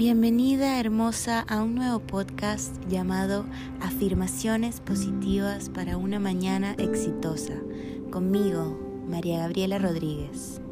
Bienvenida hermosa a un nuevo podcast llamado Afirmaciones Positivas para una Mañana Exitosa. Conmigo, María Gabriela Rodríguez.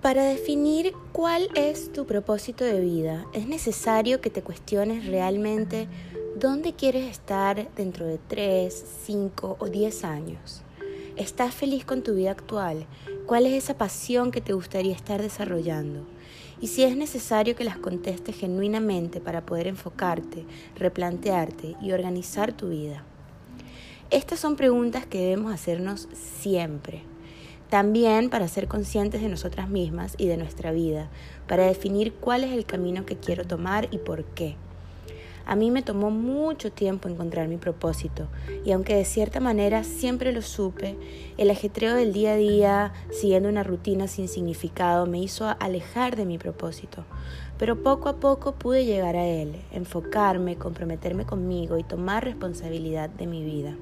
Para definir cuál es tu propósito de vida, es necesario que te cuestiones realmente ¿Dónde quieres estar dentro de 3, 5 o 10 años? ¿Estás feliz con tu vida actual? ¿Cuál es esa pasión que te gustaría estar desarrollando? Y si es necesario que las contestes genuinamente para poder enfocarte, replantearte y organizar tu vida. Estas son preguntas que debemos hacernos siempre. También para ser conscientes de nosotras mismas y de nuestra vida, para definir cuál es el camino que quiero tomar y por qué. A mí me tomó mucho tiempo encontrar mi propósito y aunque de cierta manera siempre lo supe, el ajetreo del día a día, siguiendo una rutina sin significado, me hizo alejar de mi propósito. Pero poco a poco pude llegar a él, enfocarme, comprometerme conmigo y tomar responsabilidad de mi vida.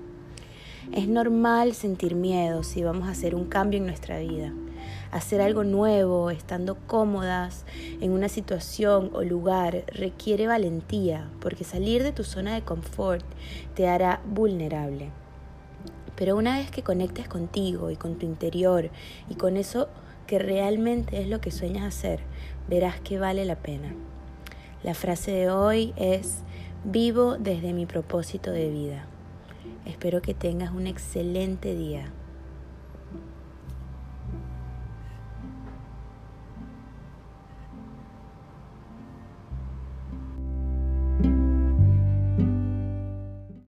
Es normal sentir miedo si vamos a hacer un cambio en nuestra vida hacer algo nuevo, estando cómodas en una situación o lugar, requiere valentía, porque salir de tu zona de confort te hará vulnerable. Pero una vez que conectes contigo y con tu interior y con eso que realmente es lo que sueñas hacer, verás que vale la pena. La frase de hoy es, vivo desde mi propósito de vida. Espero que tengas un excelente día.